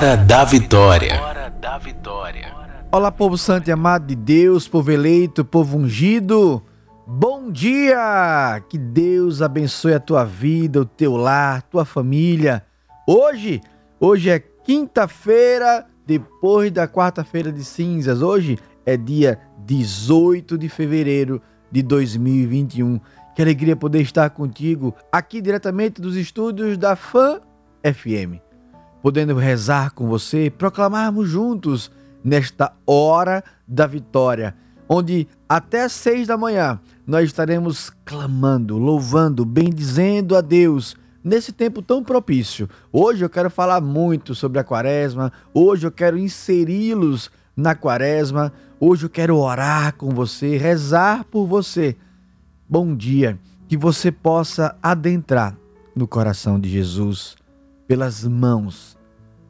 Hora da Vitória. Olá, povo santo e amado de Deus, povo eleito, povo ungido. Bom dia! Que Deus abençoe a tua vida, o teu lar, tua família. Hoje, hoje é quinta-feira, depois da quarta-feira de cinzas. Hoje é dia 18 de fevereiro de 2021. Que alegria poder estar contigo aqui diretamente dos estúdios da Fan FM podendo rezar com você, proclamarmos juntos nesta hora da vitória, onde até seis da manhã nós estaremos clamando, louvando, bendizendo a Deus nesse tempo tão propício. Hoje eu quero falar muito sobre a quaresma, hoje eu quero inseri-los na quaresma, hoje eu quero orar com você, rezar por você. Bom dia, que você possa adentrar no coração de Jesus pelas mãos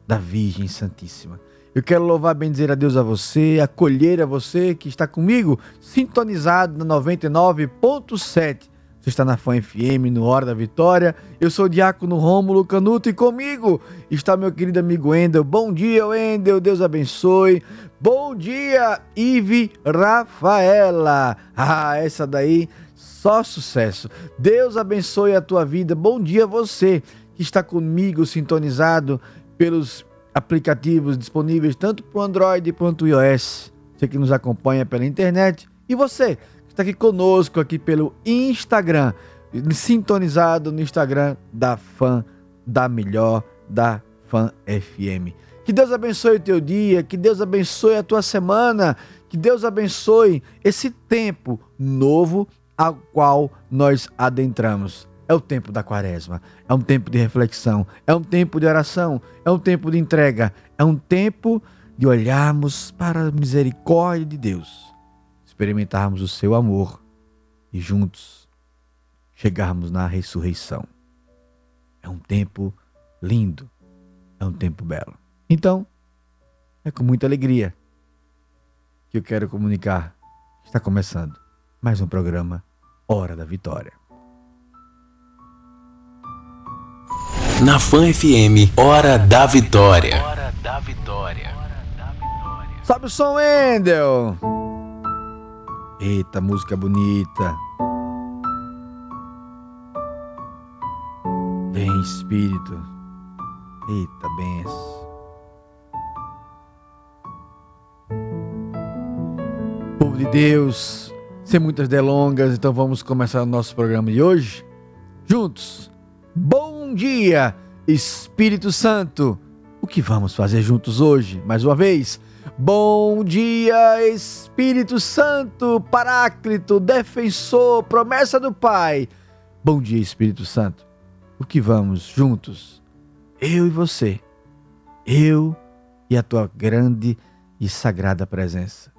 da Virgem Santíssima. Eu quero louvar, bendizer a Deus a você, acolher a você que está comigo, sintonizado na 99.7. Você está na Fã FM, no Hora da Vitória. Eu sou o Diácono Rômulo Canuto e comigo está meu querido amigo Wendel. Bom dia, Wendel. Deus abençoe. Bom dia, Ive Rafaela. Ah, essa daí só sucesso. Deus abençoe a tua vida. Bom dia você que está comigo sintonizado pelos aplicativos disponíveis tanto para o Android quanto o iOS. Você que nos acompanha pela internet. E você que está aqui conosco aqui pelo Instagram, sintonizado no Instagram da Fã da Melhor da Fã FM. Que Deus abençoe o teu dia, que Deus abençoe a tua semana, que Deus abençoe esse tempo novo ao qual nós adentramos. É o tempo da quaresma, é um tempo de reflexão, é um tempo de oração, é um tempo de entrega, é um tempo de olharmos para a misericórdia de Deus, experimentarmos o seu amor e juntos chegarmos na ressurreição. É um tempo lindo, é um tempo belo. Então, é com muita alegria que eu quero comunicar. Está começando mais um programa Hora da Vitória. Na Fan FM, Hora da Vitória. Hora da Vitória. Sobe o som, Wendel! Eita, música bonita. Vem, Espírito. Eita, benção. Povo de Deus, sem muitas delongas, então vamos começar o nosso programa de hoje. Juntos. Bom dia, Espírito Santo. O que vamos fazer juntos hoje? Mais uma vez. Bom dia, Espírito Santo, Paráclito, Defensor, promessa do Pai. Bom dia, Espírito Santo. O que vamos juntos? Eu e você. Eu e a tua grande e sagrada presença.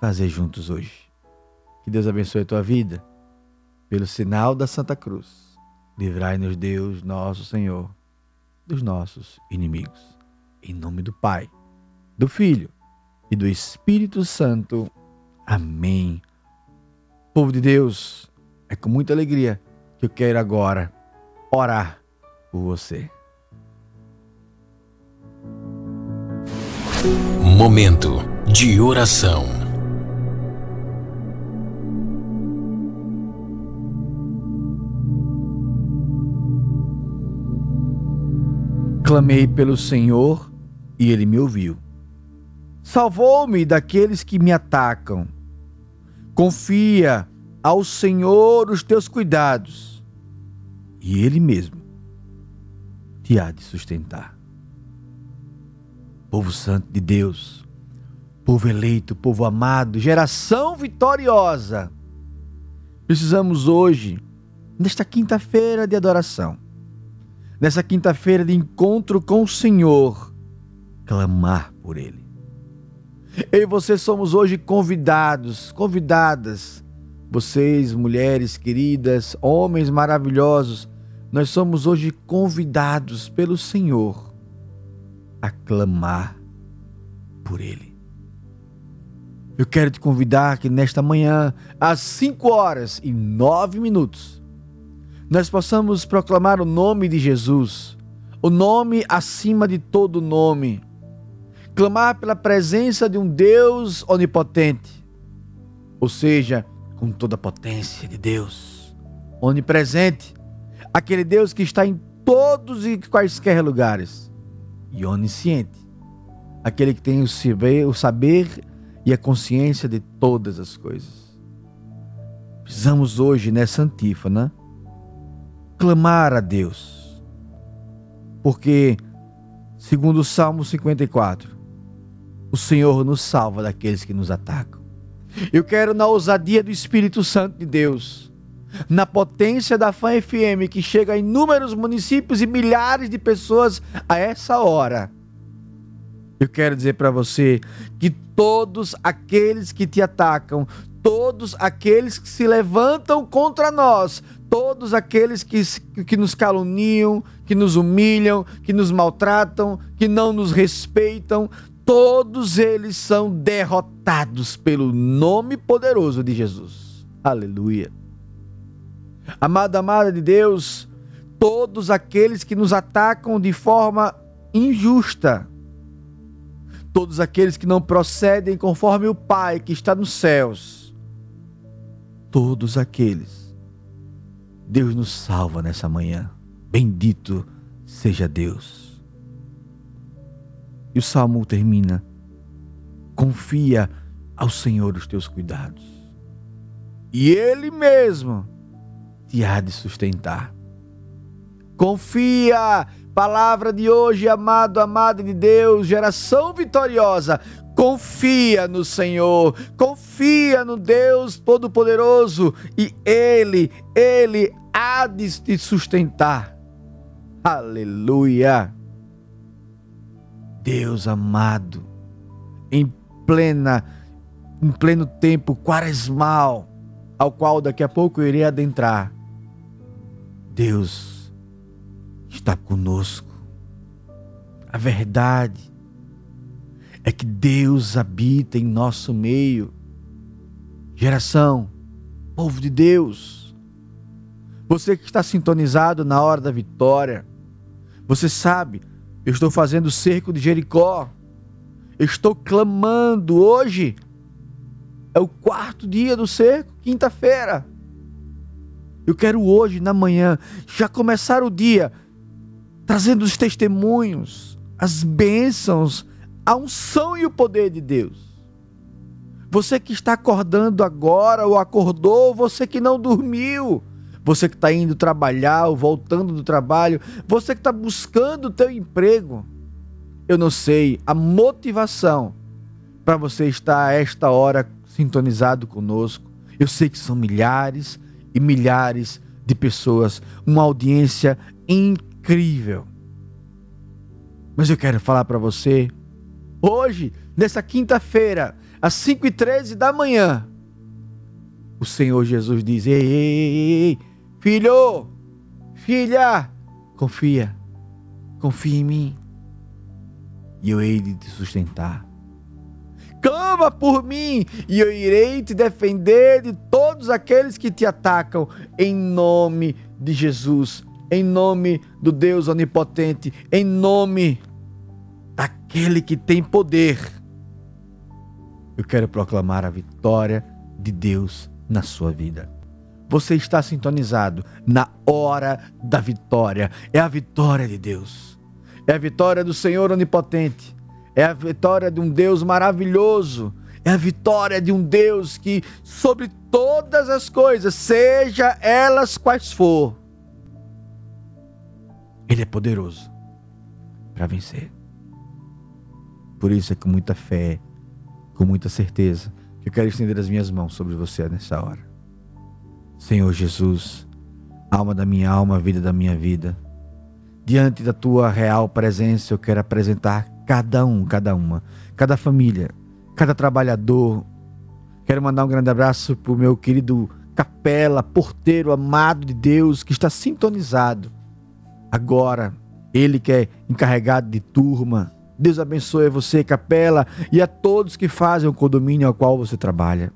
Fazer juntos hoje. Que Deus abençoe a tua vida. Pelo sinal da Santa Cruz. Livrai-nos, Deus, nosso Senhor, dos nossos inimigos. Em nome do Pai, do Filho e do Espírito Santo. Amém. Povo de Deus, é com muita alegria que eu quero agora orar por você. Momento de oração. Clamei pelo Senhor e ele me ouviu. Salvou-me daqueles que me atacam. Confia ao Senhor os teus cuidados e ele mesmo te há de sustentar. Povo santo de Deus, povo eleito, povo amado, geração vitoriosa. Precisamos hoje, nesta quinta-feira de adoração, nessa quinta-feira de encontro com o Senhor, clamar por Ele. Eu e você somos hoje convidados, convidadas, vocês, mulheres queridas, homens maravilhosos, nós somos hoje convidados pelo Senhor a clamar por Ele. Eu quero te convidar que nesta manhã, às 5 horas e 9 minutos, nós possamos proclamar o nome de Jesus, o nome acima de todo nome, clamar pela presença de um Deus onipotente, ou seja, com toda a potência de Deus, onipresente, aquele Deus que está em todos e quaisquer lugares e onisciente, aquele que tem o saber, e a consciência de todas as coisas. Precisamos hoje, nessa antífona, clamar a Deus, porque, segundo o Salmo 54, o Senhor nos salva daqueles que nos atacam. Eu quero, na ousadia do Espírito Santo de Deus, na potência da Fã FM, que chega a inúmeros municípios e milhares de pessoas a essa hora. Eu quero dizer para você que todos aqueles que te atacam, todos aqueles que se levantam contra nós, todos aqueles que, que nos caluniam, que nos humilham, que nos maltratam, que não nos respeitam, todos eles são derrotados pelo nome poderoso de Jesus. Aleluia. Amado, amada de Deus, todos aqueles que nos atacam de forma injusta, todos aqueles que não procedem conforme o Pai que está nos céus, todos aqueles, Deus nos salva nessa manhã. Bendito seja Deus. E o salmo termina: confia ao Senhor os teus cuidados, e Ele mesmo te há de sustentar. Confia, palavra de hoje, amado, amada de Deus, geração vitoriosa. Confia no Senhor, confia no Deus Todo-Poderoso e Ele, Ele há de te sustentar. Aleluia. Deus amado, em plena, em pleno tempo quaresmal, ao qual daqui a pouco eu irei adentrar. Deus está conosco. A verdade é que Deus habita em nosso meio. Geração, povo de Deus, você que está sintonizado na hora da vitória, você sabe, eu estou fazendo o cerco de Jericó, eu estou clamando hoje, é o quarto dia do cerco, quinta-feira. Eu quero hoje, na manhã, já começar o dia trazendo os testemunhos, as bênçãos, a unção e o poder de Deus. Você que está acordando agora ou acordou, você que não dormiu, você que está indo trabalhar ou voltando do trabalho, você que está buscando o teu emprego. Eu não sei a motivação para você estar a esta hora sintonizado conosco. Eu sei que são milhares, e milhares de pessoas, uma audiência incrível. Mas eu quero falar para você, hoje, nessa quinta-feira, às 5 e 13 da manhã, o Senhor Jesus diz: ei, ei, ei, filho, filha, confia, confia em mim, e eu hei de te sustentar. Clama por mim e eu irei te defender de todos aqueles que te atacam, em nome de Jesus, em nome do Deus Onipotente, em nome daquele que tem poder. Eu quero proclamar a vitória de Deus na sua vida. Você está sintonizado na hora da vitória. É a vitória de Deus. É a vitória do Senhor Onipotente é a vitória de um Deus maravilhoso, é a vitória de um Deus que, sobre todas as coisas, seja elas quais for, Ele é poderoso para vencer. Por isso é com muita fé, com muita certeza, que eu quero estender as minhas mãos sobre você nessa hora. Senhor Jesus, alma da minha alma, vida da minha vida, diante da tua real presença, eu quero apresentar cada um, cada uma, cada família, cada trabalhador. Quero mandar um grande abraço para o meu querido capela, porteiro amado de Deus que está sintonizado. Agora, ele que é encarregado de turma. Deus abençoe você, capela, e a todos que fazem o condomínio ao qual você trabalha.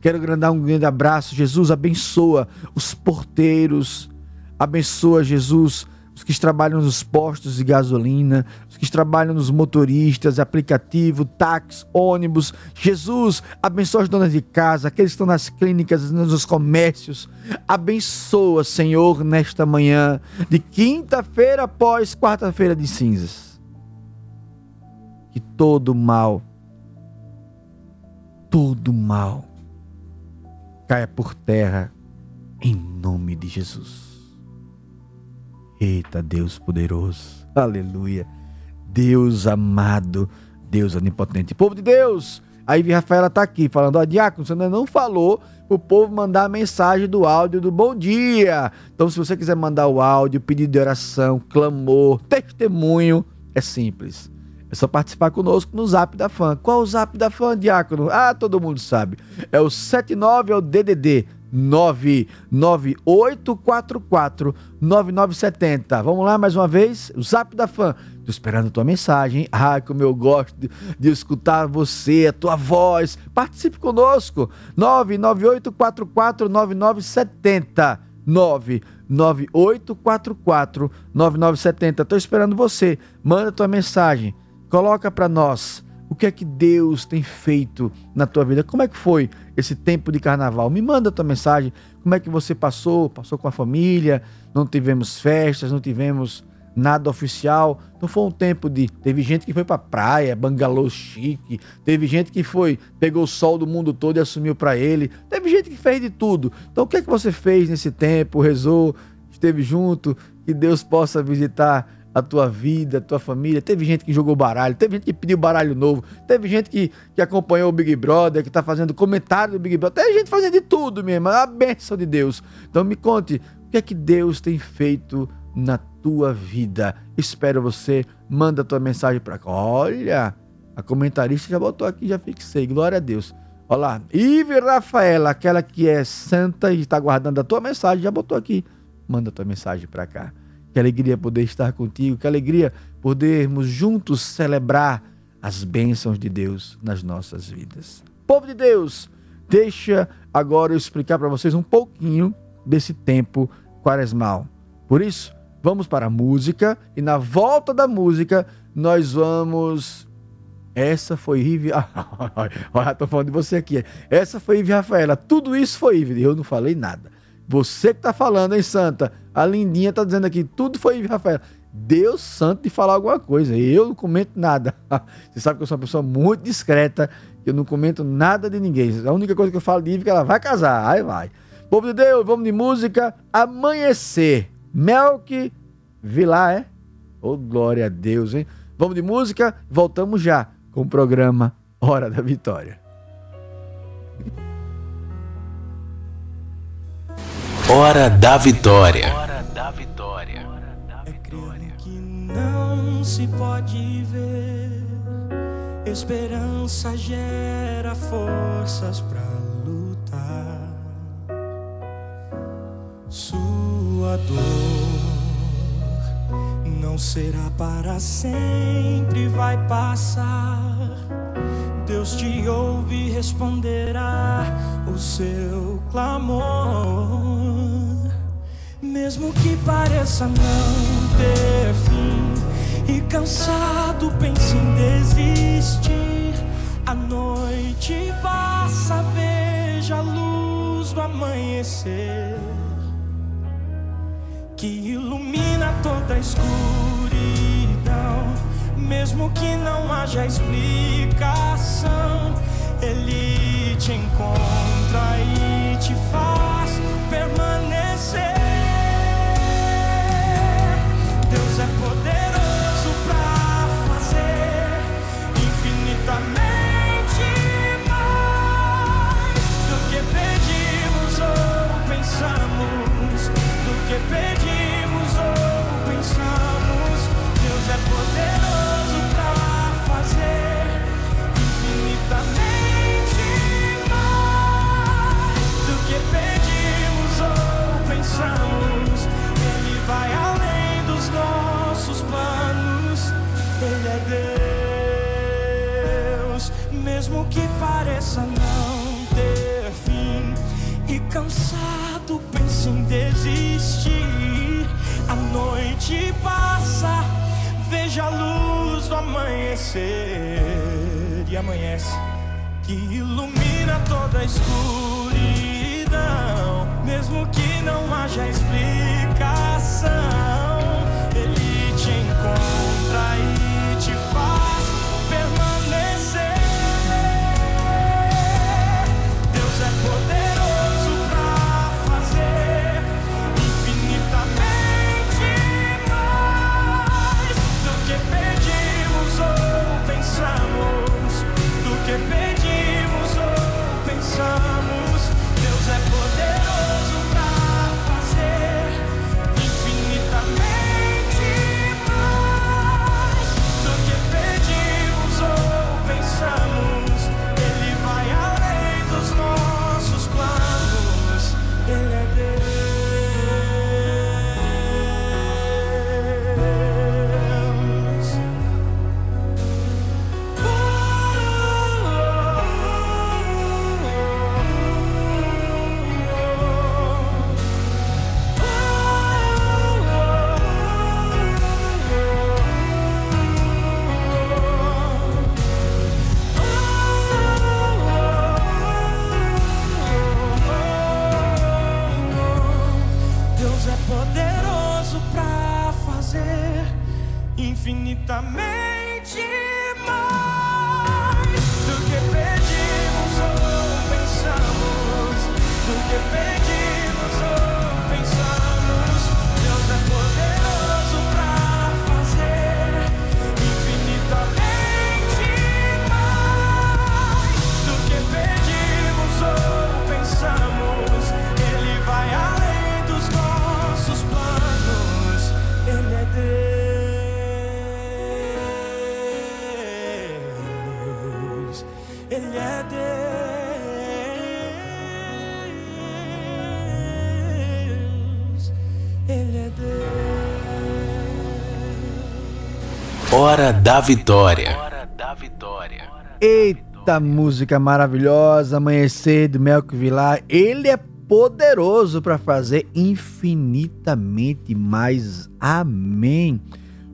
Quero mandar um grande abraço. Jesus abençoa os porteiros, abençoa Jesus os que trabalham nos postos de gasolina, os que trabalham nos motoristas, aplicativo, táxi, ônibus. Jesus, abençoa as donas de casa, aqueles que estão nas clínicas, nos comércios. Abençoa, Senhor, nesta manhã de quinta-feira após quarta-feira de cinzas. Que todo mal, todo mal caia por terra em nome de Jesus. Eita, Deus poderoso. Aleluia. Deus amado, Deus onipotente. Povo de Deus, a Ivy Rafaela está aqui falando, ó, Diácono, você ainda não falou o povo mandar a mensagem do áudio do bom dia. Então, se você quiser mandar o áudio, pedido de oração, clamor, testemunho, é simples. É só participar conosco no Zap da Fã. Qual o Zap da Fã, Diácono? Ah, todo mundo sabe. É o 79, é o DDD 99844 9970. Vamos lá mais uma vez, o Zap da Fã. Tô esperando a tua mensagem. Ah, como eu gosto de, de escutar você, a tua voz. Participe conosco. 99844 9970. 99844 9970. Tô esperando você. Manda tua mensagem. Coloca para nós o que é que Deus tem feito na tua vida? Como é que foi esse tempo de carnaval? Me manda tua mensagem. Como é que você passou? Passou com a família? Não tivemos festas, não tivemos nada oficial. Não foi um tempo de. Teve gente que foi pra praia, bangalô chique. Teve gente que foi, pegou o sol do mundo todo e assumiu para ele. Teve gente que fez de tudo. Então o que é que você fez nesse tempo? Rezou, esteve junto? Que Deus possa visitar a tua vida, a tua família. Teve gente que jogou baralho, teve gente que pediu baralho novo, teve gente que, que acompanhou o Big Brother, que tá fazendo comentário do Big Brother, teve gente fazendo de tudo mesmo, a bênção de Deus. Então me conte, o que é que Deus tem feito na tua vida? Espero você, manda a tua mensagem para cá. Olha, a comentarista já botou aqui, já fixei, glória a Deus. Olha lá, Ive Rafaela, aquela que é santa e está guardando a tua mensagem, já botou aqui. Manda a tua mensagem para cá. Que alegria poder estar contigo, que alegria podermos juntos celebrar as bênçãos de Deus nas nossas vidas. Povo de Deus, deixa agora eu explicar para vocês um pouquinho desse tempo quaresmal. Por isso, vamos para a música e na volta da música nós vamos. Essa foi Ive. Olha, tô falando de você aqui. Essa foi Ive Rafaela. Tudo isso foi Ive. Eu não falei nada. Você que tá falando, hein, Santa? A Lindinha tá dizendo aqui, tudo foi Rafael. Deus santo de falar alguma coisa. Eu não comento nada. Você sabe que eu sou uma pessoa muito discreta, eu não comento nada de ninguém. A única coisa que eu falo de Ive é que ela vai casar. Aí vai. Povo de Deus, vamos de música. Amanhecer. Melk Vilar, é? Oh, glória a Deus, hein? Vamos de música, voltamos já com o programa Hora da Vitória. Hora da Vitória. Hora da Vitória. É crendo que não se pode ver. Esperança gera forças para lutar. Sua dor não será para sempre, vai passar. Deus te ouve e responderá o seu clamor. Mesmo que pareça não ter fim e cansado pense em desistir, a noite passa, veja a luz do amanhecer que ilumina toda a escuridão, mesmo que não haja explicação, ele te encontra e te faz desistir. A noite passa, veja a luz do amanhecer. E amanhece, que ilumina toda a escuridão. Mesmo que não haja explicação do Hora da Vitória. Eita música maravilhosa, Amanhecer do Melco Vilar. Ele é poderoso para fazer infinitamente mais. Amém.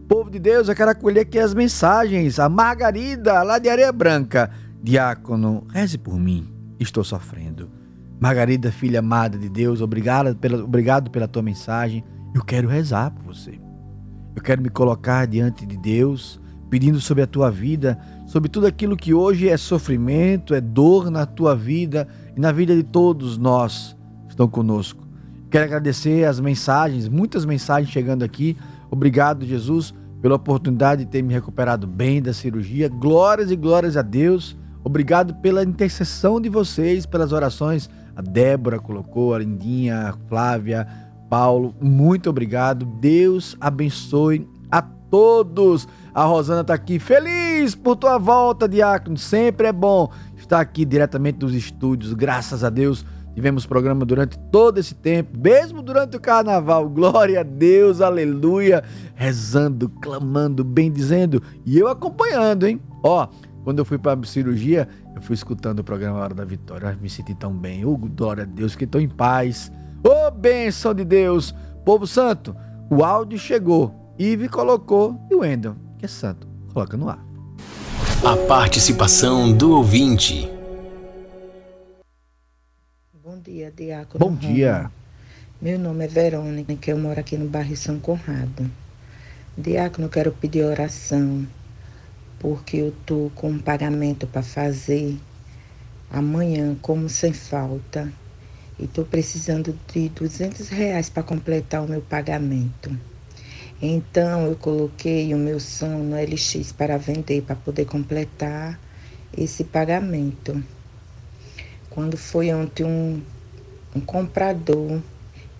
Povo de Deus, eu quero acolher aqui as mensagens. A Margarida, lá de Areia Branca. Diácono, reze por mim. Estou sofrendo. Margarida, filha amada de Deus, obrigado pela, obrigado pela tua mensagem. Eu quero rezar por você. Eu quero me colocar diante de Deus, pedindo sobre a tua vida, sobre tudo aquilo que hoje é sofrimento, é dor na tua vida e na vida de todos nós que estão conosco. Quero agradecer as mensagens, muitas mensagens chegando aqui. Obrigado, Jesus, pela oportunidade de ter me recuperado bem da cirurgia. Glórias e glórias a Deus. Obrigado pela intercessão de vocês, pelas orações. A Débora colocou, a Lindinha, a Flávia, Paulo. Muito obrigado. Deus abençoe todos. A Rosana está aqui feliz por tua volta, Diácono. Sempre é bom estar aqui diretamente dos estúdios. Graças a Deus. Tivemos programa durante todo esse tempo, mesmo durante o carnaval. Glória a Deus, aleluia. Rezando, clamando, bem dizendo. E eu acompanhando, hein? Ó, quando eu fui para a cirurgia, eu fui escutando o programa Hora da Vitória. Eu me senti tão bem. Oh, glória a Deus, que estou em paz. Ô, oh, bênção de Deus. Povo santo, o áudio chegou. Ive colocou e o Wendel, que é santo, coloca no ar. A participação do ouvinte. Bom dia, Diácono. Bom dia. Meu nome é Verônica, eu moro aqui no bairro São Conrado. Diácono, eu quero pedir oração, porque eu tô com um pagamento para fazer amanhã, como sem falta, e tô precisando de 200 reais para completar o meu pagamento. Então, eu coloquei o meu som no LX para vender, para poder completar esse pagamento. Quando foi ontem um, um comprador,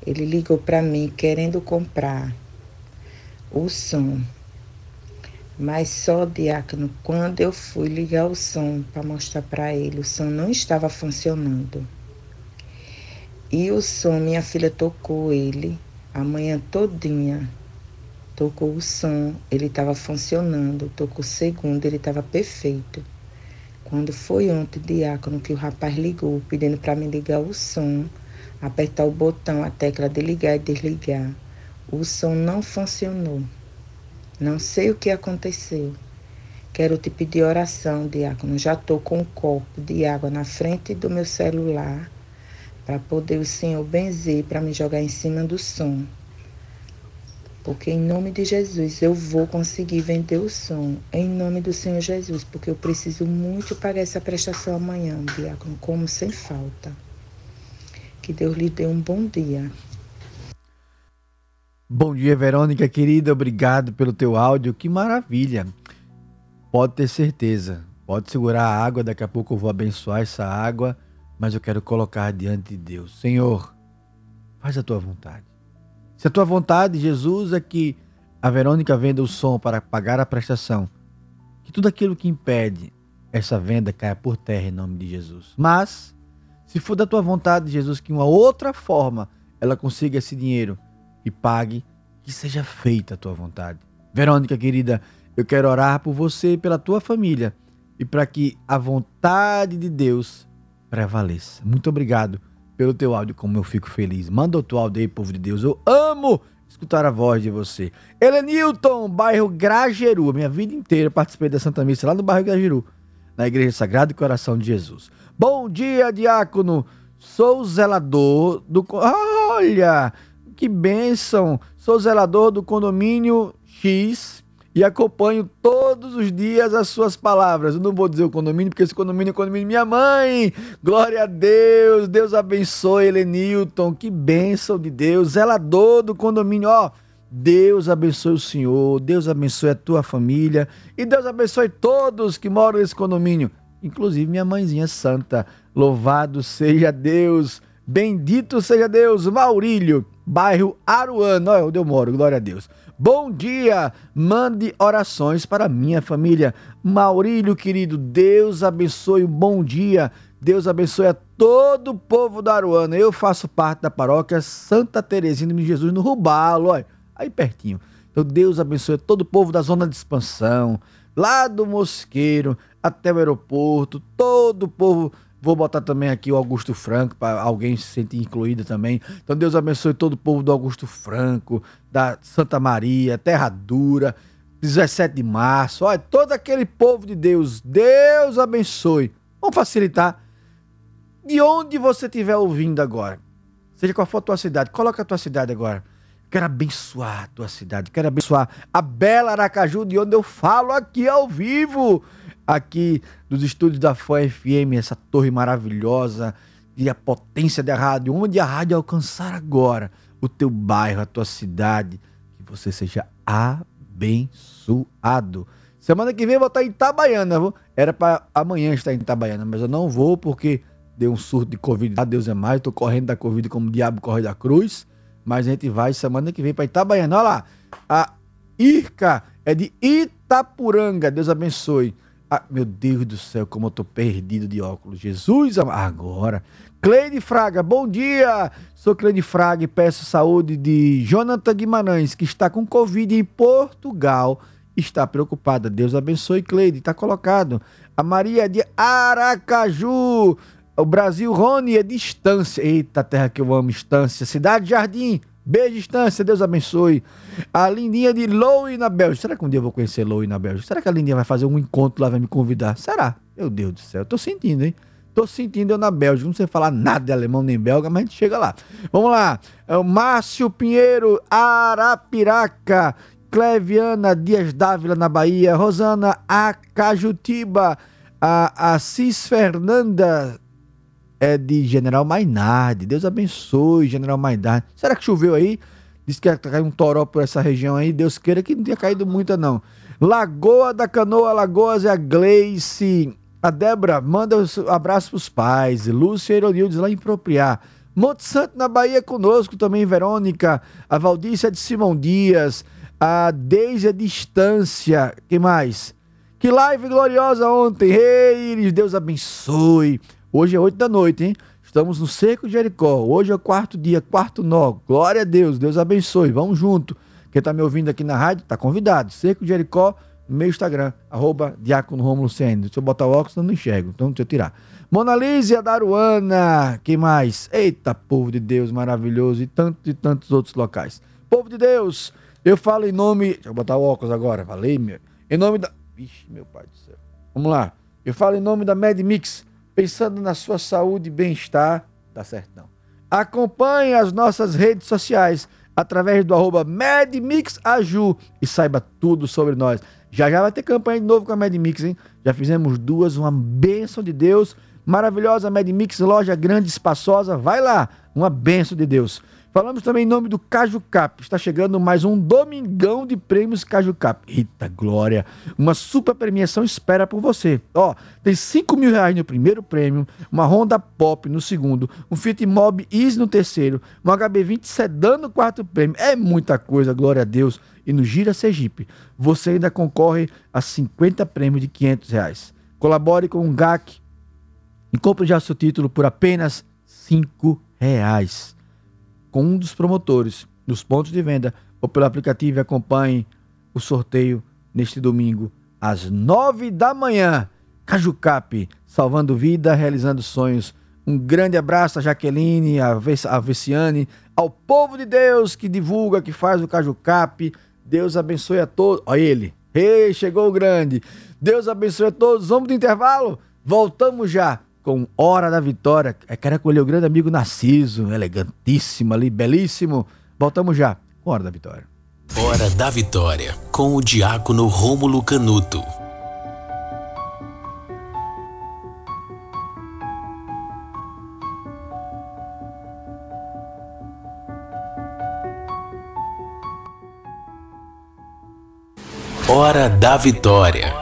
ele ligou para mim querendo comprar o som. Mas só, Diácono, quando eu fui ligar o som para mostrar para ele, o som não estava funcionando. E o som, minha filha tocou ele a manhã todinha. Tocou o som, ele estava funcionando. Tocou o segundo, ele estava perfeito. Quando foi ontem, diácono, que o rapaz ligou pedindo para me ligar o som, apertar o botão, a tecla de ligar e desligar, o som não funcionou. Não sei o que aconteceu. Quero te pedir oração, diácono. Já estou com um copo de água na frente do meu celular para poder o Senhor benzer para me jogar em cima do som. Porque em nome de Jesus eu vou conseguir vender o som. Em nome do Senhor Jesus, porque eu preciso muito pagar essa prestação amanhã, diácono, como sem falta. Que Deus lhe dê um bom dia. Bom dia, Verônica, querida. Obrigado pelo teu áudio. Que maravilha. Pode ter certeza. Pode segurar a água. Daqui a pouco eu vou abençoar essa água. Mas eu quero colocar diante de Deus. Senhor, faz a tua vontade. Se a tua vontade, Jesus, é que a Verônica venda o som para pagar a prestação, que tudo aquilo que impede essa venda caia por terra em nome de Jesus. Mas, se for da tua vontade, Jesus, que uma outra forma ela consiga esse dinheiro e pague, que seja feita a tua vontade. Verônica, querida, eu quero orar por você e pela tua família e para que a vontade de Deus prevaleça. Muito obrigado pelo teu áudio, como eu fico feliz. Manda o teu áudio aí, povo de Deus. Eu amo escutar a voz de você. Helenilton, bairro Grageru. Minha vida inteira participei da Santa Missa lá no bairro Grageru, na Igreja Sagrado Coração de Jesus. Bom dia, diácono. Sou zelador do. Olha, que bênção! Sou zelador do condomínio X e acompanho todos os dias as suas palavras. Eu não vou dizer o condomínio, porque esse condomínio é o condomínio minha mãe. Glória a Deus, Deus abençoe Helenilton, que bênção de Deus, zelador do condomínio, ó. Deus abençoe o senhor, Deus abençoe a tua família e Deus abençoe todos que moram nesse condomínio, inclusive minha mãezinha santa. Louvado seja Deus, bendito seja Deus. Maurílio, bairro Aruano, olha onde eu moro, glória a Deus. Bom dia! Mande orações para minha família. Maurílio, querido, Deus abençoe um bom dia. Deus abençoe a todo o povo da Aruana. Eu faço parte da paróquia Santa Teresinha de Jesus, no Rubalo, olha, aí pertinho. Então Deus abençoe todo o povo da zona de expansão, lá do Mosqueiro até o aeroporto, todo o povo. Vou botar também aqui o Augusto Franco, para alguém se sentir incluído também. Então Deus abençoe todo o povo do Augusto Franco, da Santa Maria, Terra Dura, 17 de março. Olha, todo aquele povo de Deus, Deus abençoe. Vamos facilitar. De onde você estiver ouvindo agora, seja qual for a tua cidade, coloca a tua cidade agora. Quero abençoar a tua cidade, quero abençoar a bela Aracaju, de onde eu falo aqui ao vivo, aqui dos estúdios da FOA FM, essa torre maravilhosa e a potência da rádio, onde a rádio alcançar agora o teu bairro, a tua cidade, que você seja abençoado. Semana que vem eu vou estar em Itabaiana, viu? Era para amanhã estar em Itabaiana, mas eu não vou porque deu um surto de Covid. Ah, Deus é mais, tô correndo da Covid como o diabo corre da cruz. Mas a gente vai semana que vem para Itabaiana. Olha lá, a Irca é de Itapuranga. Deus abençoe. Ah, meu Deus do céu, como eu tô perdido de óculos. Jesus, agora. Cleide Fraga, bom dia. Sou Cleide Fraga e peço saúde de Jonathan Guimarães, que está com Covid em Portugal. Está preocupada. Deus abençoe, Cleide. Está colocado. A Maria de Aracaju. O Brasil, Rony, é distância. Eita, terra que eu amo, distância. Cidade Jardim, beijo, distância, Deus abençoe. A Lindinha de Loui na Bélgica. Será que um dia eu vou conhecer Loui na Bélgica? Será que a Lindinha vai fazer um encontro lá, vai me convidar? Será? Meu Deus do céu, tô sentindo, hein? Tô sentindo eu na Bélgica. Não sei falar nada de alemão nem belga, mas a gente chega lá. Vamos lá. É o Márcio Pinheiro, Arapiraca. Cleviana Dias Dávila na Bahia. Rosana Acajutiba. A Assis Fernanda é de General Mainardi. Deus abençoe, General Mainardi. Será que choveu aí? Diz que caiu um toró por essa região aí. Deus queira que não tenha caído muita, não. Lagoa da Canoa, Lagoas é a Gleice. A Débora manda um abraço pros pais. Lúcia Ironildes lá em Propriar. Monte Santo na Bahia conosco também, Verônica. A Valdícia de Simão Dias. A Deise é Distância. Quem mais? Que live gloriosa ontem. Ei, Deus abençoe. Hoje é 8 da noite, hein? Estamos no Seco de Jericó. Hoje é o quarto dia, quarto nó. Glória a Deus, Deus abençoe. Vamos junto. Quem está me ouvindo aqui na rádio, está convidado. Seco de Jericó, no meu Instagram, arroba Diácono Romulo. Deixa eu botar o óculos, eu não enxergo. Então deixa eu tirar. Mona Lísia Daruana, quem mais? Eita, povo de Deus maravilhoso e tantos e tantos outros locais. Povo de Deus, eu falo em nome. Deixa eu botar o óculos agora, falei, meu. Em nome da. Vixe, meu pai do céu. Vamos lá. Eu falo em nome da Mad Mix pensando na sua saúde e bem-estar, tá certo não. Acompanhe as nossas redes sociais através do arroba MadMixAju e saiba tudo sobre nós. Já já vai ter campanha de novo com a MadMix, hein? Já fizemos duas, uma bênção de Deus. Maravilhosa MadMix, loja grande, espaçosa. Vai lá, uma bênção de Deus. Falamos também em nome do Caju Cap. Está chegando mais um domingão de prêmios Caju Cap. Eita glória! Uma super premiação espera por você. Ó, tem 5 mil reais no primeiro prêmio, uma Honda Pop no segundo, um Fiat Mob Easy no terceiro, um HB20 Sedan no quarto prêmio. É muita coisa, glória a Deus. E no Gira Sergipe, você ainda concorre a 50 prêmios de 500 reais. Colabore com o GAC e compre já seu título por apenas 5 reais com um dos promotores nos pontos de venda ou pelo aplicativo e acompanhe o sorteio neste domingo às nove da manhã. Cajucap, salvando vida, realizando sonhos. Um grande abraço a Jaqueline, a, a Veciane, ao povo de Deus que divulga, que faz o Cajucap. Deus abençoe a todos. Olha ele. Ei, chegou o grande. Deus abençoe a todos. Vamos do intervalo? Voltamos já com Hora da Vitória. É cara com o grande amigo Narciso, elegantíssimo ali, belíssimo. Voltamos já com Hora da Vitória. Hora da Vitória, com o diácono Rômulo Canuto. Hora da Vitória.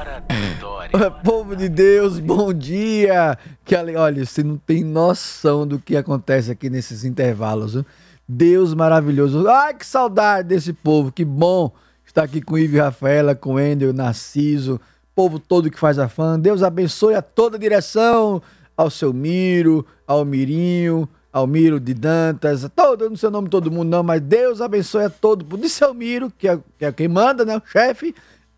Povo de Deus, bom dia! Que olha, você não tem noção do que acontece aqui nesses intervalos. Viu? Deus maravilhoso. Ai, que saudade desse povo, que bom estar aqui com Ive Rafaela, com Endel, Narciso, povo todo que faz a fã. Deus abençoe a toda a direção, ao seu Miro, ao Mirinho, Almiro de Dantas, todo, não sei o nome de todo mundo não, mas Deus abençoe a todo mundo. Disse Almiro, que é, que é quem manda, né, o chefe,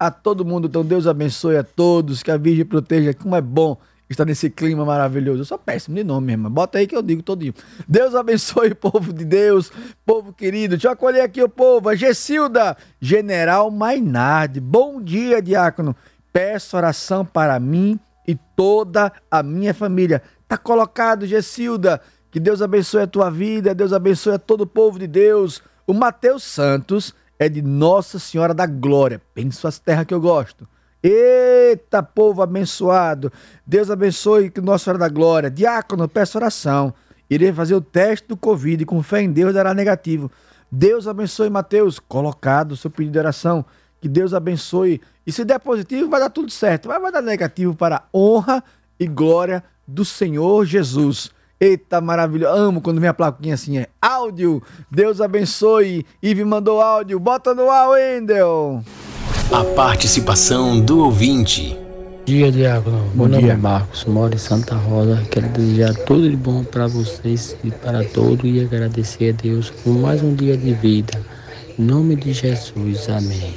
a todo mundo. Então Deus abençoe a todos, que a Virgem proteja, como é bom estar nesse clima maravilhoso. Eu sou péssimo de nome mesmo, bota aí que eu digo todinho. Deus abençoe o povo de Deus, povo querido. Deixa eu acolher aqui o povo. A Gessilda, General Mainardi. Bom dia, diácono. Peço oração para mim e toda a minha família. Tá colocado, Gessilda. Que Deus abençoe a tua vida, Deus abençoe a todo o povo de Deus. O Mateus Santos é de Nossa Senhora da Glória. Penso as terras que eu gosto. Eita, povo abençoado. Deus abençoe que Nossa Senhora da Glória. Diácono, peço oração. Irei fazer o teste do Covid e com fé em Deus dará negativo. Deus abençoe, Mateus. Colocado o seu pedido de oração. Que Deus abençoe. E se der positivo, vai dar tudo certo. Mas vai dar negativo para a honra e glória do Senhor Jesus. Eita, maravilha. Amo quando vem a plaquinha assim, é áudio. Deus abençoe. Ive mandou áudio. Bota no ar, Wendel. A participação do ouvinte. Bom dia, Diácono. Bom Meu nome dia. é Marcos, moro em Santa Rosa. Quero desejar tudo de bom para vocês e para todos e agradecer a Deus por mais um dia de vida. Em nome de Jesus, amém.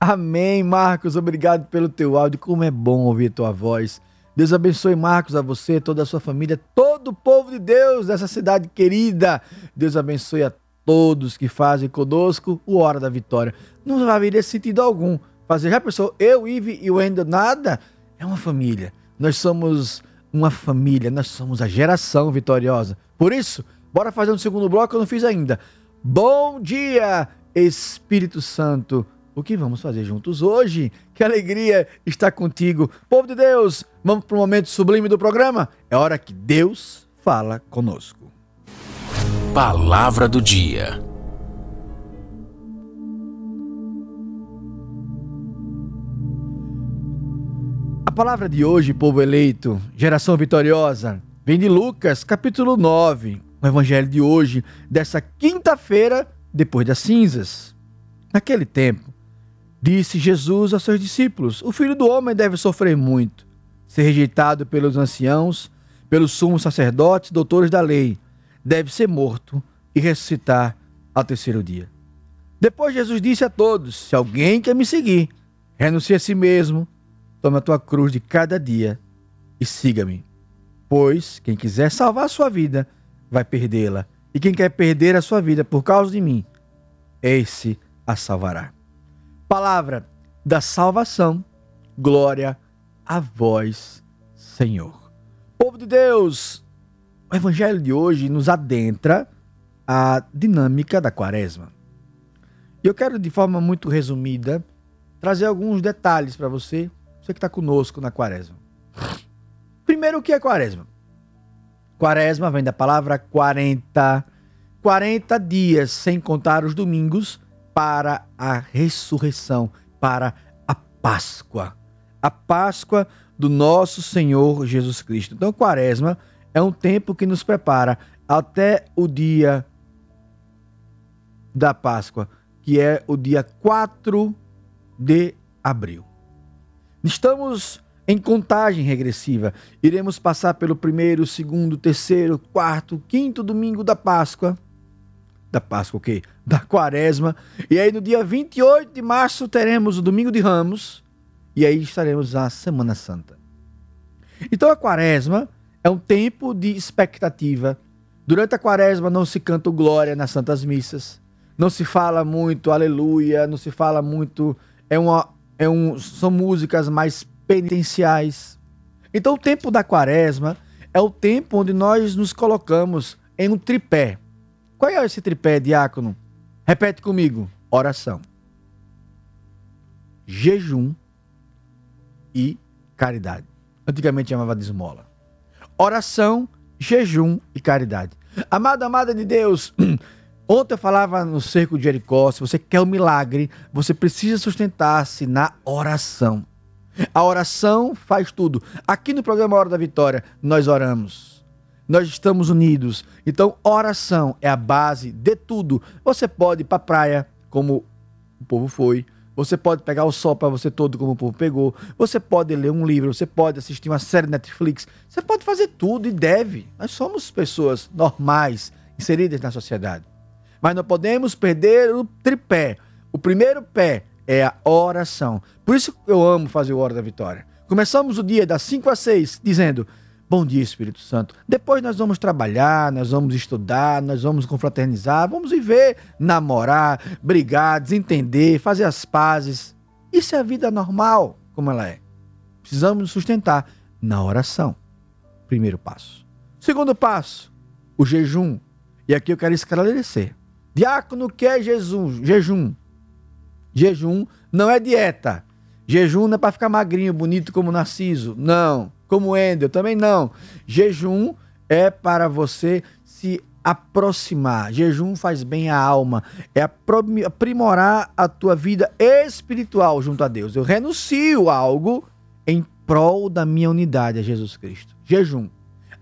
Amém, Marcos. Obrigado pelo teu áudio. Como é bom ouvir tua voz. Deus abençoe, Marcos, a você, toda a sua família, todo o povo de Deus dessa cidade querida. Deus abençoe a todos que fazem conosco o Hora da Vitória. Não haveria sentido algum fazer. Já pensou, eu, Ive e o Wendel, nada? É uma família. Nós somos uma família, nós somos a geração vitoriosa. Por isso, bora fazer um segundo bloco que eu não fiz ainda. Bom dia, Espírito Santo. O que vamos fazer juntos hoje? Que alegria estar contigo. Povo de Deus, vamos para o momento sublime do programa? É hora que Deus fala conosco. Palavra do dia. A palavra de hoje, povo eleito, geração vitoriosa, vem de Lucas, capítulo 9, o evangelho de hoje, dessa quinta-feira, depois das cinzas. Naquele tempo, disse Jesus aos seus discípulos: O filho do homem deve sofrer muito, ser rejeitado pelos anciãos, pelos sumos sacerdotes, doutores da lei, deve ser morto e ressuscitar ao terceiro dia. Depois Jesus disse a todos: Se alguém quer me seguir, renuncie a si mesmo, tome a tua cruz de cada dia e siga-me. Pois quem quiser salvar a sua vida, vai perdê-la. E quem quer perder a sua vida por causa de mim, esse a salvará. Palavra da salvação, glória a vós, Senhor. Povo de Deus, o evangelho de hoje nos adentra a dinâmica da quaresma. E eu quero, de forma muito resumida, trazer alguns detalhes para você, você que está conosco na quaresma. Primeiro, o que é quaresma? Quaresma vem da palavra 40. 40 dias, sem contar os domingos, para a ressurreição, para a Páscoa. A Páscoa do nosso Senhor Jesus Cristo. Então, Quaresma é um tempo que nos prepara até o dia da Páscoa, que é o dia 4 de abril. Estamos em contagem regressiva. Iremos passar pelo primeiro, segundo, terceiro, quarto, quinto domingo da Páscoa. Da Páscoa, o quê? Da Quaresma. E aí no dia 28 de março teremos o Domingo de Ramos. E aí estaremos na Semana Santa. Então a Quaresma é um tempo de expectativa. Durante a Quaresma não se canta glória nas Santas Missas. Não se fala muito aleluia, não se fala muito. É uma, é um, são músicas mais penitenciais. Então, o tempo da quaresma é o tempo onde nós nos colocamos em um tripé. Qual é esse tripé, diácono? Repete comigo: oração, jejum e caridade. Antigamente chamava de esmola. Oração, jejum e caridade. Amada, amada de Deus, Ontem eu falava no cerco de Jericó, se você quer um milagre, você precisa sustentar-se na oração. A oração faz tudo. Aqui no programa Hora da Vitória, nós oramos. Nós estamos unidos. Então, oração é a base de tudo. Você pode ir para a praia, como o povo foi, Você pode pegar o sol para você todo, como o povo pegou. Você pode ler um livro, você pode assistir uma série Netflix. Você pode fazer tudo e deve. Nós somos pessoas normais, inseridas na sociedade. Mas não podemos perder o tripé. O primeiro pé é a oração. Por isso eu amo fazer o Hora da Vitória. Começamos o dia das 5 às 6 dizendo: Bom dia, Espírito Santo. Depois nós vamos trabalhar, nós vamos estudar, nós vamos confraternizar, vamos viver, namorar, brigar, desentender, fazer as pazes. Isso é a vida normal, como ela é. Precisamos nos sustentar na oração. Primeiro passo. Segundo passo, o jejum. E aqui eu quero esclarecer. Diácono que é jejum? Jejum. Jejum não é dieta. Jejum não é para ficar magrinho, bonito como Narciso. Não como Endel, também não. Jejum é para você se aproximar. Jejum faz bem à alma, é aprimorar a tua vida espiritual junto a Deus. Eu renuncio a algo em prol da minha unidade a Jesus Cristo. Jejum.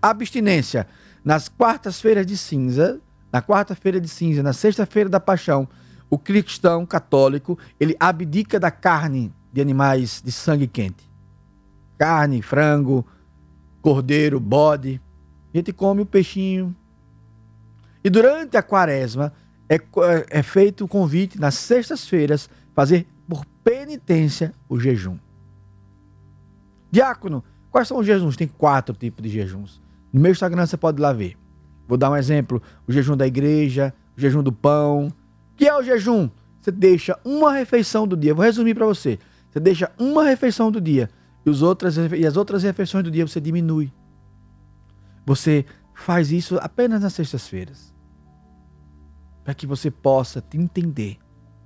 Abstinência. Nas quartas-feiras de cinza, na quarta-feira de cinza, na sexta-feira da paixão, o cristão católico, ele abdica da carne de animais de sangue quente carne, frango, cordeiro, bode. A gente come o peixinho. E durante a quaresma é, é feito o convite nas sextas-feiras fazer por penitência o jejum. Diácono, quais são os jejuns? Tem quatro tipos de jejuns. No meu Instagram você pode ir lá ver. Vou dar um exemplo: o jejum da igreja, o jejum do pão. O que é o jejum? Você deixa uma refeição do dia. Vou resumir para você. Você deixa uma refeição do dia e, os outras, e as outras refeições do dia você diminui. Você faz isso apenas nas sextas-feiras. Para que você possa te entender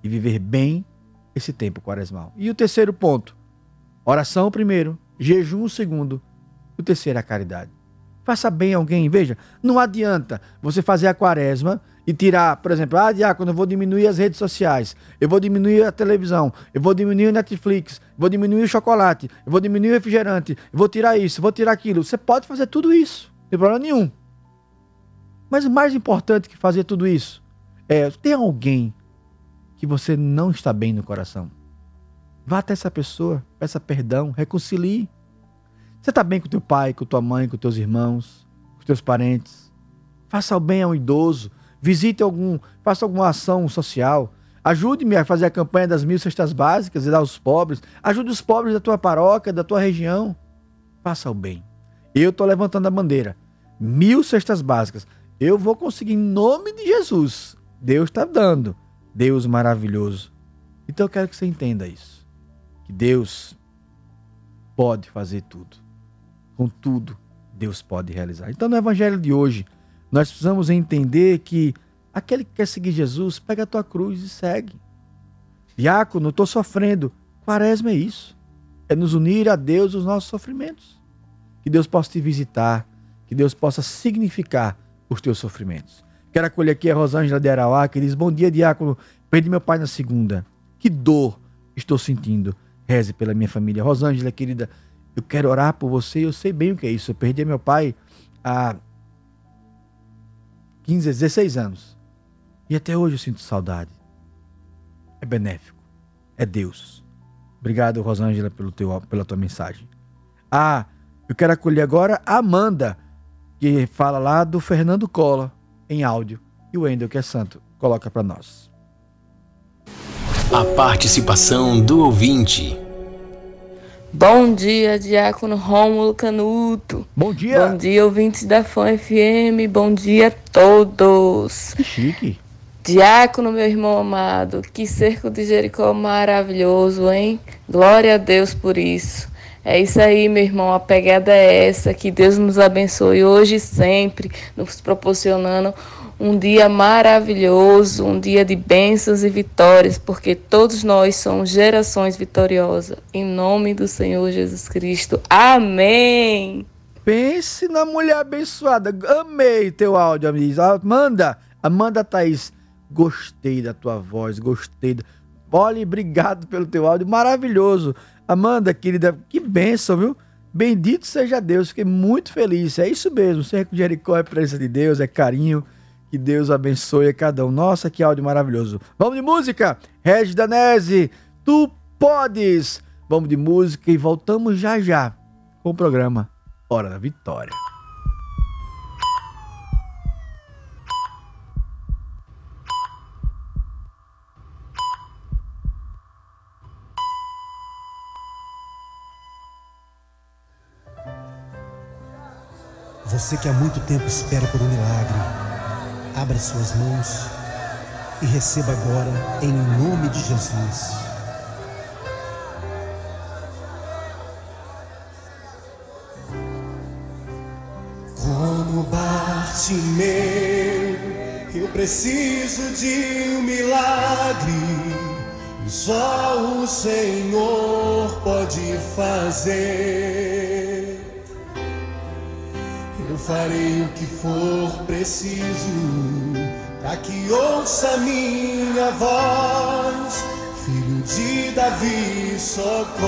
e viver bem esse tempo quaresmal. E o terceiro ponto: oração primeiro, jejum segundo, o terceiro é a caridade. Faça bem a alguém. Veja, não adianta você fazer a quaresma e tirar, por exemplo, ah, diácono, eu vou diminuir as redes sociais, eu vou diminuir a televisão, eu vou diminuir o Netflix, vou diminuir o chocolate, eu vou diminuir o refrigerante, eu vou tirar isso, eu vou tirar aquilo. Você pode fazer tudo isso, não tem problema nenhum. Mas o mais importante que fazer tudo isso é ter alguém que você não está bem no coração. Vá até essa pessoa, peça perdão, reconcilie. Você está bem com teu pai, com tua mãe, com teus irmãos, com teus parentes. Faça o bem ao idoso, visite algum, faça alguma ação social. Ajude-me a fazer a campanha das mil cestas básicas e dar aos pobres. Ajude os pobres da tua paróquia, da tua região. Faça o bem. Eu estou levantando a bandeira. Mil cestas básicas. Eu vou conseguir em nome de Jesus. Deus está dando. Deus maravilhoso. Então eu quero que você entenda isso. Que Deus pode fazer tudo. Com tudo, Deus pode realizar. Então no evangelho de hoje, nós precisamos entender que aquele que quer seguir Jesus, pega a tua cruz e segue. Diácono, estou sofrendo. Quaresma é isso. É nos unir a Deus os nossos sofrimentos. Que Deus possa te visitar, que Deus possa significar os teus sofrimentos. Quero acolher aqui a Rosângela de Arauá, que diz: Bom dia, diácono. Perdi meu pai na segunda. Que dor estou sentindo. Reze pela minha família. Rosângela, querida, eu quero orar por você. Eu sei bem o que é isso. Eu perdi meu pai há 15, 16 anos. E até hoje eu sinto saudade. É benéfico. É Deus. Obrigado, Rosângela, pelo teu, pela tua mensagem. Ah, eu quero acolher agora a Amanda, que fala lá do Fernando Cola, em áudio. E o Wendel, que é santo, coloca para nós. A participação do ouvinte. Bom dia, Diácono Rômulo Canuto. Bom dia. Bom dia, ouvintes da Fã FM. Bom dia a todos. Que chique. Diácono, meu irmão amado, que cerco de Jericó maravilhoso, hein? Glória a Deus por isso. É isso aí, meu irmão. A pegada é essa. Que Deus nos abençoe hoje e sempre, nos proporcionando um dia maravilhoso, um dia de bênçãos e vitórias, porque todos nós somos gerações vitoriosas. Em nome do Senhor Jesus Cristo. Amém. Pense na mulher abençoada. Amei teu áudio, amiga. Amanda, Amanda Thaís, gostei da tua voz, gostei. Da... Olha, obrigado pelo teu áudio, maravilhoso. Amanda, querida, que bênção, viu? Bendito seja Deus, fiquei muito feliz. É isso mesmo, cerco de Jericó é presença de Deus, é carinho. Que Deus abençoe a cada um. Nossa, que áudio maravilhoso. Vamos de música? Regis Danese, Tu Podes. Vamos de música e voltamos já já com o programa Hora da Vitória. Você que há muito tempo espera por um milagre, abra suas mãos e receba agora em nome de Jesus. Como Bartimeu, eu preciso de um milagre. Só o Senhor pode fazer. Eu farei o que for preciso para que ouça minha voz. Filho de Davi, socorre-me.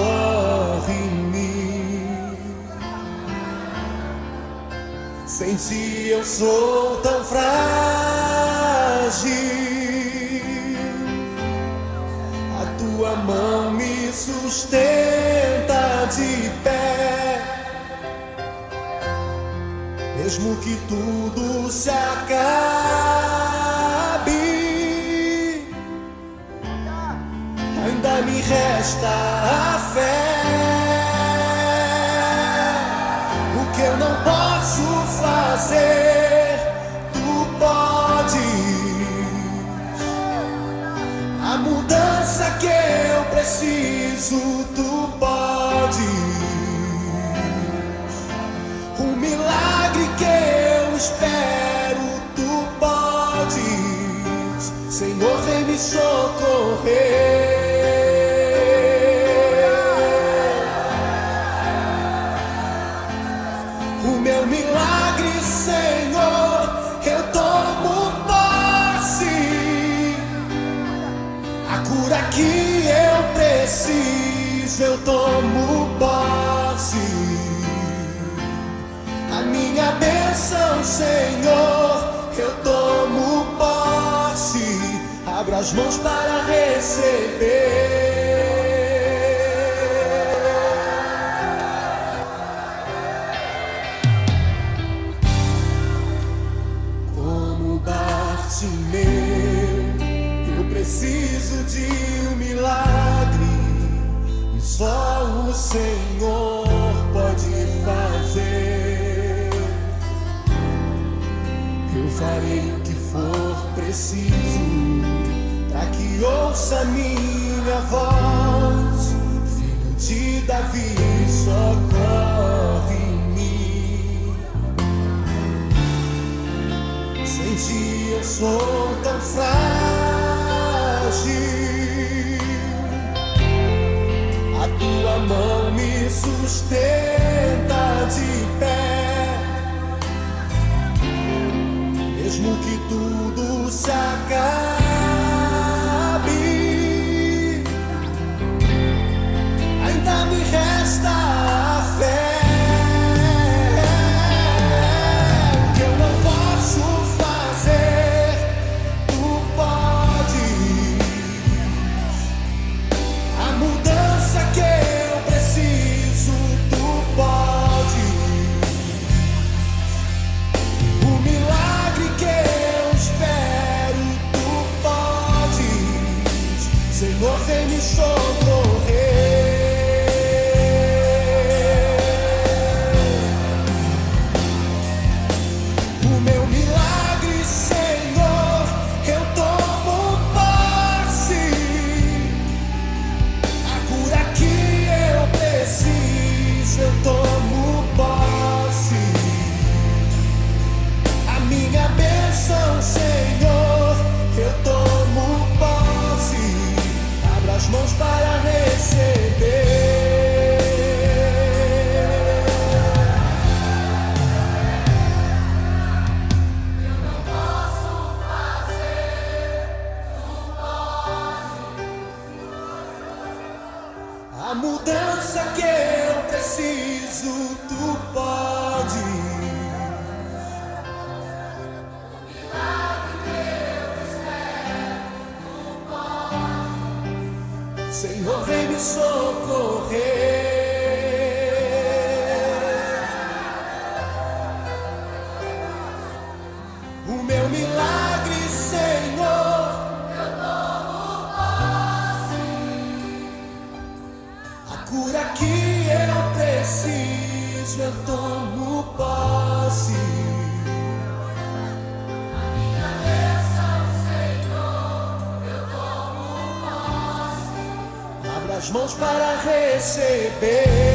Sem ti eu sou tão frágil. A tua mão me sustenta de pé. Mesmo que tudo se acabe, ainda me resta a fé. O que eu não posso fazer, tu podes. A mudança que eu preciso, tu podes. Espero, tu podes. Senhor, vem me socorrer. Senhor, eu tomo posse. Abra as mãos para receber. Ouça minha voz. Filho de Davi, socorre-me. Sem ti eu sou tão frágil. A tua mão me sustenta A mudança que eu preciso, tu pode. Senhor, vem me socorrer. Mãos para receber.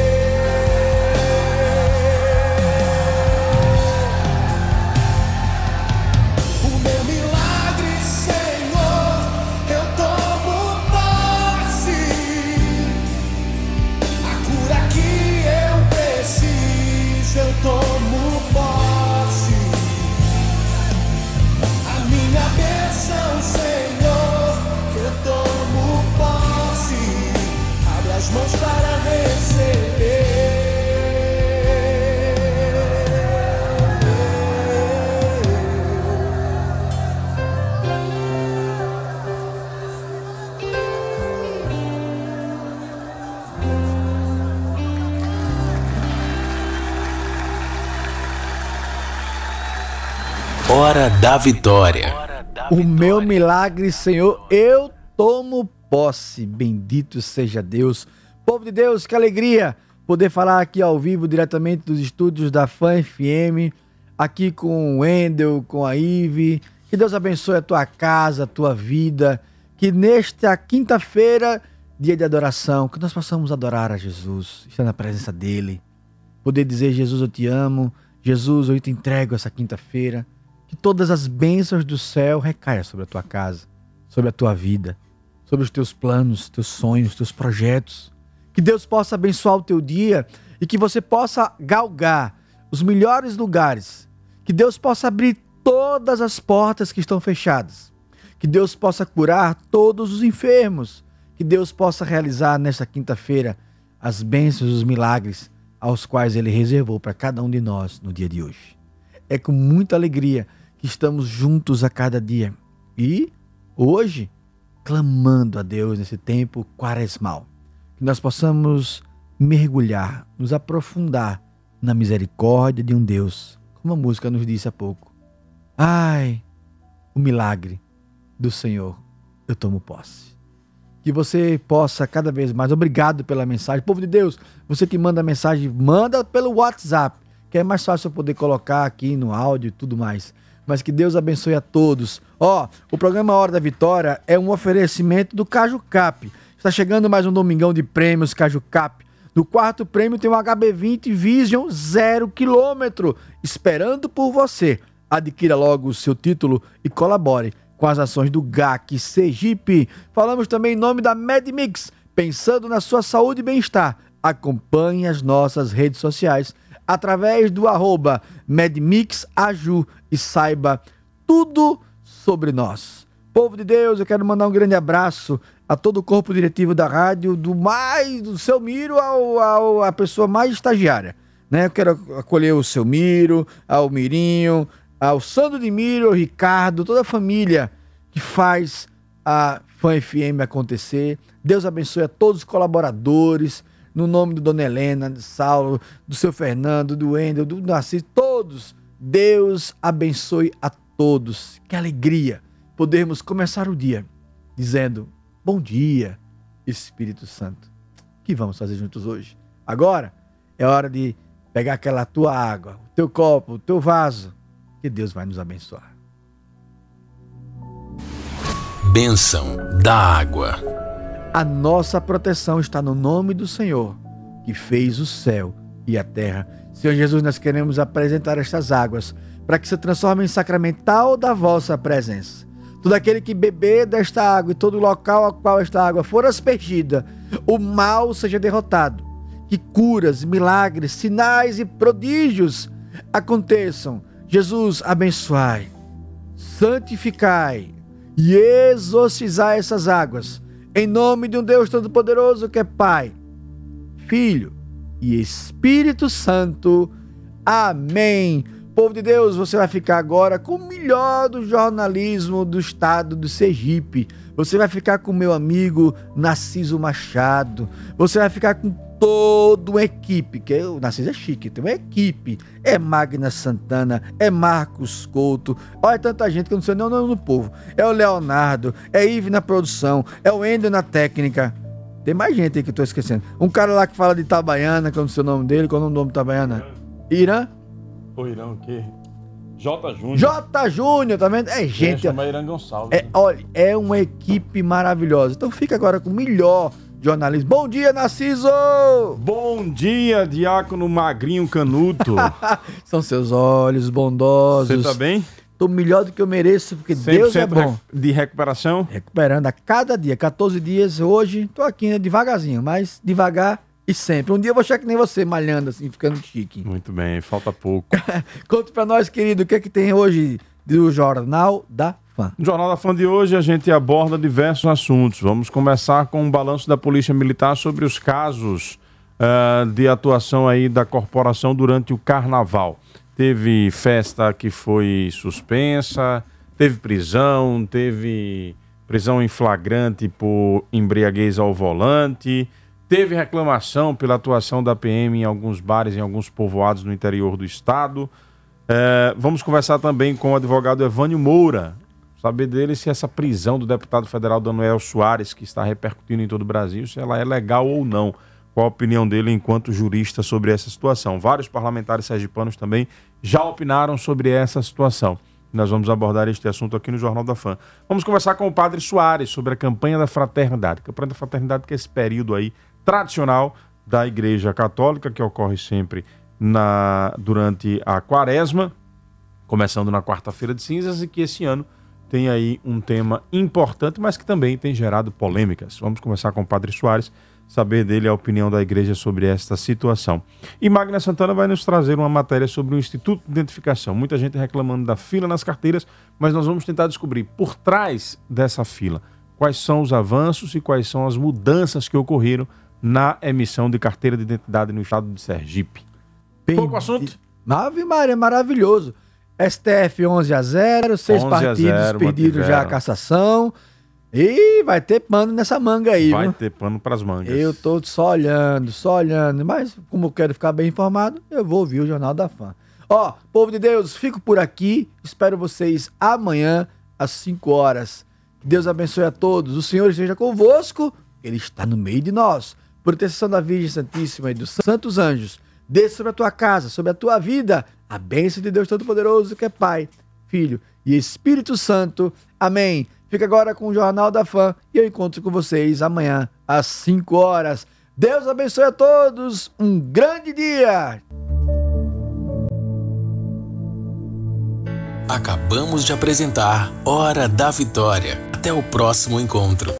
Hora da Vitória. O meu milagre, Senhor, eu tomo posse. Bendito seja Deus. Povo de Deus, que alegria poder falar aqui ao vivo, diretamente dos estúdios da Fã FM, aqui com o Wendel, com a Ive. Que Deus abençoe a tua casa, a tua vida. Que nesta quinta-feira, dia de adoração, que nós possamos adorar a Jesus, estar na presença dEle. Poder dizer, Jesus, eu te amo. Jesus, eu te entrego essa quinta-feira que todas as bênçãos do céu recaiam sobre a tua casa, sobre a tua vida, sobre os teus planos, teus sonhos, teus projetos. Que Deus possa abençoar o teu dia e que você possa galgar os melhores lugares. Que Deus possa abrir todas as portas que estão fechadas. Que Deus possa curar todos os enfermos. Que Deus possa realizar nesta quinta-feira as bênçãos e os milagres aos quais Ele reservou para cada um de nós no dia de hoje. É com muita alegria que estamos juntos a cada dia. E hoje, clamando a Deus nesse tempo quaresmal, que nós possamos mergulhar, nos aprofundar na misericórdia de um Deus, como a música nos disse há pouco. Ai, o milagre do Senhor, eu tomo posse. Que você possa cada vez mais, obrigado pela mensagem. Povo de Deus, você que manda mensagem, manda pelo WhatsApp, que é mais fácil eu poder colocar aqui no áudio e tudo mais. Mas que Deus abençoe a todos. Ó, o programa Hora da Vitória é um oferecimento do Caju Cap. Está chegando mais um domingão de prêmios Caju Cap. No quarto prêmio tem um HB20 Vision 0 km, esperando por você. Adquira logo o seu título e colabore com as ações do GAC Sergipe. Falamos também em nome da MedMix, pensando na sua saúde e bem-estar. Acompanhe as nossas redes sociais através do arroba MedMixAju e saiba tudo sobre nós. Povo de Deus, eu quero mandar um grande abraço a todo o corpo diretivo da rádio, do mais do seu Miro ao, ao a pessoa mais estagiária. Né? Eu quero acolher o seu Miro, ao Mirinho, ao Sandro de Miro, ao Ricardo, toda a família que faz a Fã FM acontecer. Deus abençoe a todos os colaboradores, no nome do Dona Helena, do Saulo, do seu Fernando, do Wendel, do Narciso, todos. Deus abençoe a todos. Que alegria podermos começar o dia dizendo: Bom dia, Espírito Santo. O que vamos fazer juntos hoje? Agora é hora de pegar aquela tua água, o teu copo, o teu vaso, que Deus vai nos abençoar. Bênção da água. A nossa proteção está no nome do Senhor, que fez o céu e a terra. Senhor Jesus, nós queremos apresentar estas águas para que se transformem em sacramental da vossa presença. Todo aquele que beber desta água e todo local ao qual esta água for aspergida, o mal seja derrotado. Que curas, milagres, sinais e prodígios aconteçam. Jesus, abençoai, santificai e exorcizai essas águas. Em nome de um Deus Todo-Poderoso que é Pai, Filho e Espírito Santo. Amém. Povo de Deus, você vai ficar agora com o melhor do jornalismo do estado do Sergipe. Você vai ficar com meu amigo Narciso Machado. Você vai ficar com toda uma equipe, que é, o Narciso é chique, tem uma equipe. É Magna Santana, é Marcos Couto, olha tanta gente que eu não sei nem o nome do povo. É o Leonardo, é Ive na produção, é o Ender na técnica. Tem mais gente aí que eu tô esquecendo. Um cara lá que fala de Itabaiana, que eu não sei o nome dele, qual é o nome do Itabaiana? Irã? O Irã o quê? J. Júnior. J. Júnior, tá vendo? É gente. Chama Irã Gonçalves. É, né? olha, é uma equipe maravilhosa. Então fica agora com o melhor jornalismo. Bom dia, Narciso! Bom dia, Diácono Magrinho Canuto. São seus olhos bondosos. Você tá bem? Tô melhor do que eu mereço, porque Deus é 100% bom. de recuperação? Recuperando a cada dia, 14 dias hoje. Tô aqui, né, devagarzinho, mas devagar e sempre. Um dia eu vou chegar que nem você, malhando assim, ficando chique. Muito bem, falta pouco. Conta pra nós, querido, o que é que tem hoje do Jornal da. No Jornal da Fã de hoje a gente aborda diversos assuntos. Vamos começar com um balanço da Polícia Militar sobre os casos ah, de atuação aí da corporação durante o Carnaval. Teve festa que foi suspensa, teve prisão, teve prisão em flagrante por embriaguez ao volante, teve reclamação pela atuação da PM em alguns bares, em alguns povoados no interior do estado. É, vamos conversar também com o advogado Evânio Moura, saber dele se essa prisão do deputado federal Daniel Soares, que está repercutindo em todo o Brasil, se ela é legal ou não. Qual a opinião dele enquanto jurista sobre essa situação? Vários parlamentares sergipanos também já opinaram sobre essa situação. Nós vamos abordar este assunto aqui no Jornal da Fã. Vamos conversar com o Padre Soares sobre a campanha da fraternidade. A campanha da fraternidade que é esse período aí tradicional da Igreja Católica que ocorre sempre na durante a Quaresma, começando na quarta-feira de cinzas e que esse ano tem aí um tema importante, mas que também tem gerado polêmicas. Vamos conversar com o Padre Soares, saber dele a opinião da igreja sobre esta situação. E Magna Santana vai nos trazer uma matéria sobre o Instituto de Identificação. Muita gente reclamando da fila nas carteiras, mas nós vamos tentar descobrir por trás dessa fila quais são os avanços e quais são as mudanças que ocorreram na emissão de carteira de identidade no estado de Sergipe. Bem Pouco assunto? Ave Maria, maravilhoso. STF 11 a 0, seis 11 a partidos 0, pediram já a cassação. E vai ter pano nessa manga aí, Vai viu? ter pano para as mangas. Eu tô só olhando, só olhando. Mas como eu quero ficar bem informado, eu vou ouvir o Jornal da Fã. Ó, povo de Deus, fico por aqui. Espero vocês amanhã às 5 horas. Deus abençoe a todos. O Senhor esteja convosco. Ele está no meio de nós. Proteção da Virgem Santíssima e dos santos anjos. Desça sobre a tua casa, sobre a tua vida. A bênção de Deus Todo-Poderoso, que é Pai, Filho e Espírito Santo. Amém. Fica agora com o Jornal da Fã e eu encontro com vocês amanhã às 5 horas. Deus abençoe a todos. Um grande dia. Acabamos de apresentar Hora da Vitória. Até o próximo encontro.